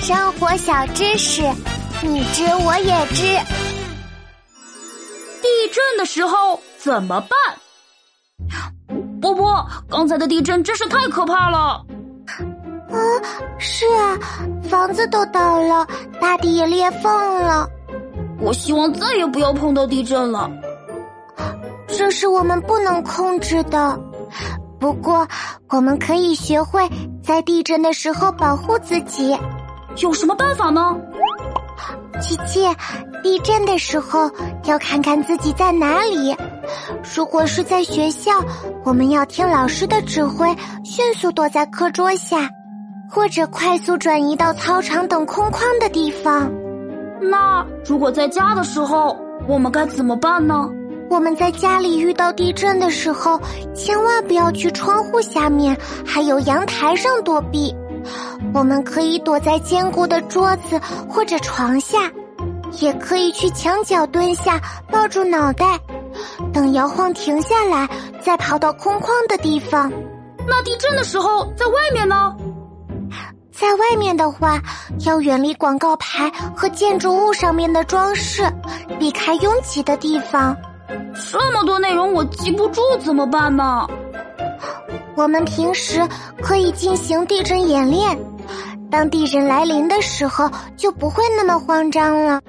生活小知识，你知我也知。地震的时候怎么办？波波，刚才的地震真是太可怕了。啊，是啊，房子都倒了，大地也裂缝了。我希望再也不要碰到地震了。这是我们不能控制的。不过，我们可以学会在地震的时候保护自己。有什么办法呢？琪琪，地震的时候要看看自己在哪里。如果是在学校，我们要听老师的指挥，迅速躲在课桌下，或者快速转移到操场等空旷的地方。那如果在家的时候，我们该怎么办呢？我们在家里遇到地震的时候，千万不要去窗户下面，还有阳台上躲避。我们可以躲在坚固的桌子或者床下，也可以去墙角蹲下，抱住脑袋，等摇晃停下来，再跑到空旷的地方。那地震的时候，在外面呢？在外面的话，要远离广告牌和建筑物上面的装饰，避开拥挤的地方。这么多内容我记不住怎么办呢？我们平时可以进行地震演练，当地震来临的时候就不会那么慌张了。